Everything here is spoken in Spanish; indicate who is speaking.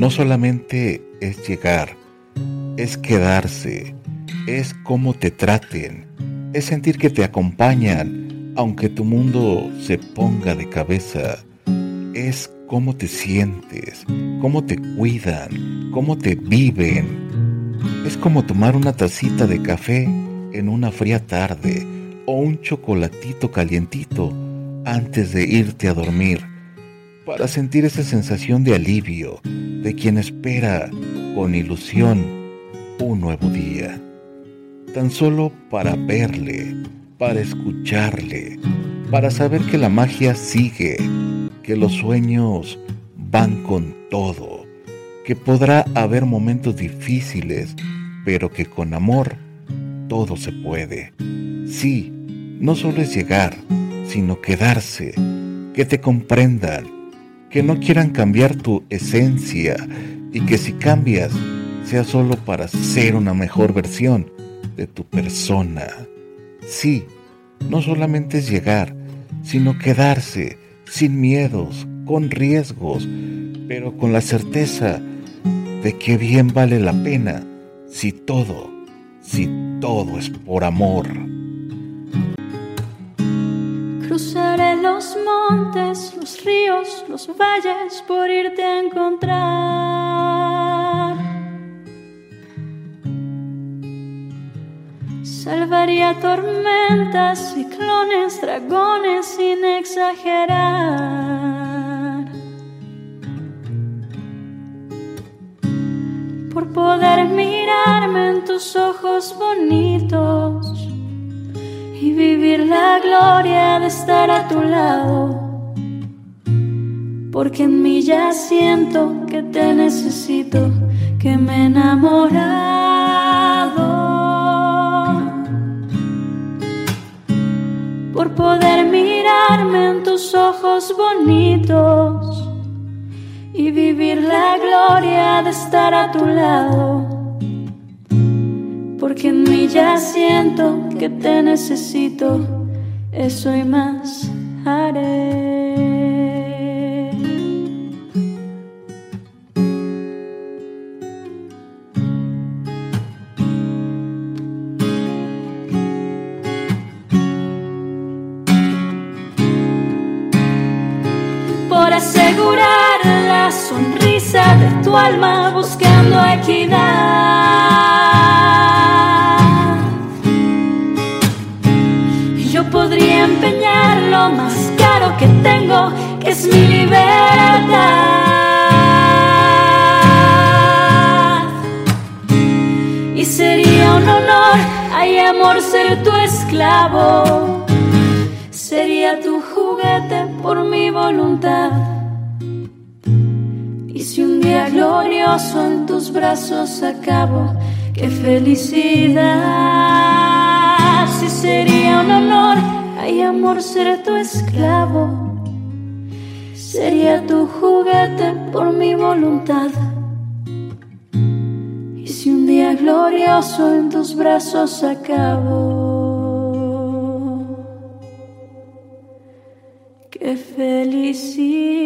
Speaker 1: no solamente es llegar, es quedarse, es cómo te traten, es sentir que te acompañan, aunque tu mundo se ponga de cabeza, es cómo te sientes, cómo te cuidan, cómo te viven. Es como tomar una tacita de café en una fría tarde o un chocolatito calientito antes de irte a dormir para sentir esa sensación de alivio de quien espera con ilusión un nuevo día. Tan solo para verle, para escucharle, para saber que la magia sigue, que los sueños van con todo, que podrá haber momentos difíciles, pero que con amor todo se puede. Sí, no solo es llegar, sino quedarse, que te comprendan, que no quieran cambiar tu esencia y que si cambias sea solo para ser una mejor versión de tu persona. Sí, no solamente es llegar, sino quedarse sin miedos, con riesgos, pero con la certeza de que bien vale la pena si todo, si todo es por amor.
Speaker 2: Cruzaré los montes, los ríos, los valles por irte a encontrar. Salvaría tormentas, ciclones, dragones sin exagerar. Por poder mirarme en tus ojos bonitos gloria de estar a tu lado. Porque en mí ya siento que te necesito, que me he enamorado. Por poder mirarme en tus ojos bonitos y vivir la gloria de estar a tu lado porque en mí ya siento que te necesito, eso y más haré. Por asegurar la sonrisa de tu alma buscando equidad. Podría empeñar lo más caro que tengo, que es mi libertad. Y sería un honor, ay amor, ser tu esclavo. Sería tu juguete por mi voluntad. Y si un día glorioso en tus brazos acabo, qué felicidad. Si sería un honor amor, ser tu esclavo. Sería tu juguete por mi voluntad. Y si un día glorioso en tus brazos acabo, qué felicidad.